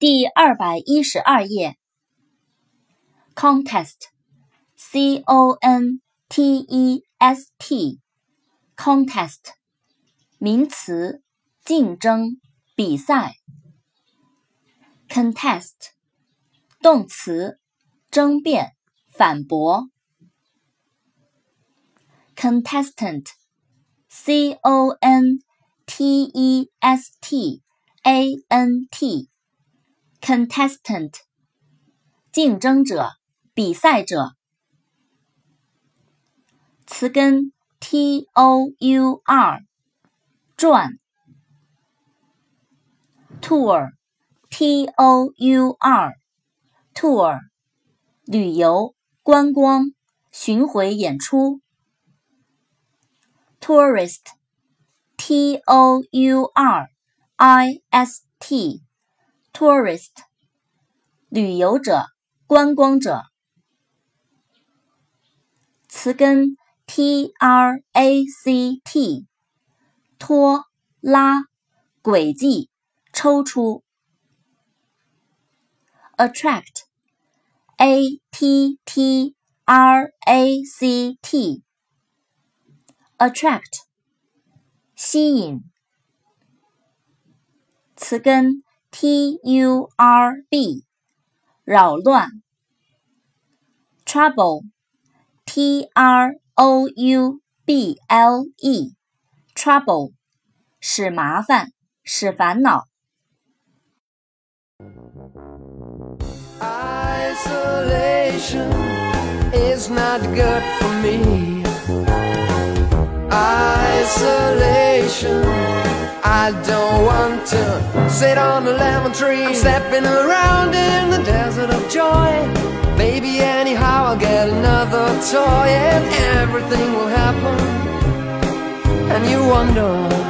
第二百一十二页。contest，c o n t e s t，contest，名词，竞争、比赛。contest，动词，争辩、反驳。contestant，c o n t e s t a n t Contestant，竞争者。比赛者，词根 t o u r，转；tour t o u r，tour，旅游、观光、巡回演出 Tourist，T O U R，I S T Tourist，旅游者、观光者。词根 t r a c t，拖拉，轨迹，抽出。attract，a t t r a c t，attract，吸引。词根 t u r b，扰乱。trouble。T R O U B L E，trouble，使麻烦，使烦恼。Isolation is not good for me. Isolation, I don't want to sit on a lemon tree. I'm stepping around in the desert of joy. Maybe anyhow I'll get another toy and everything will happen. And you wonder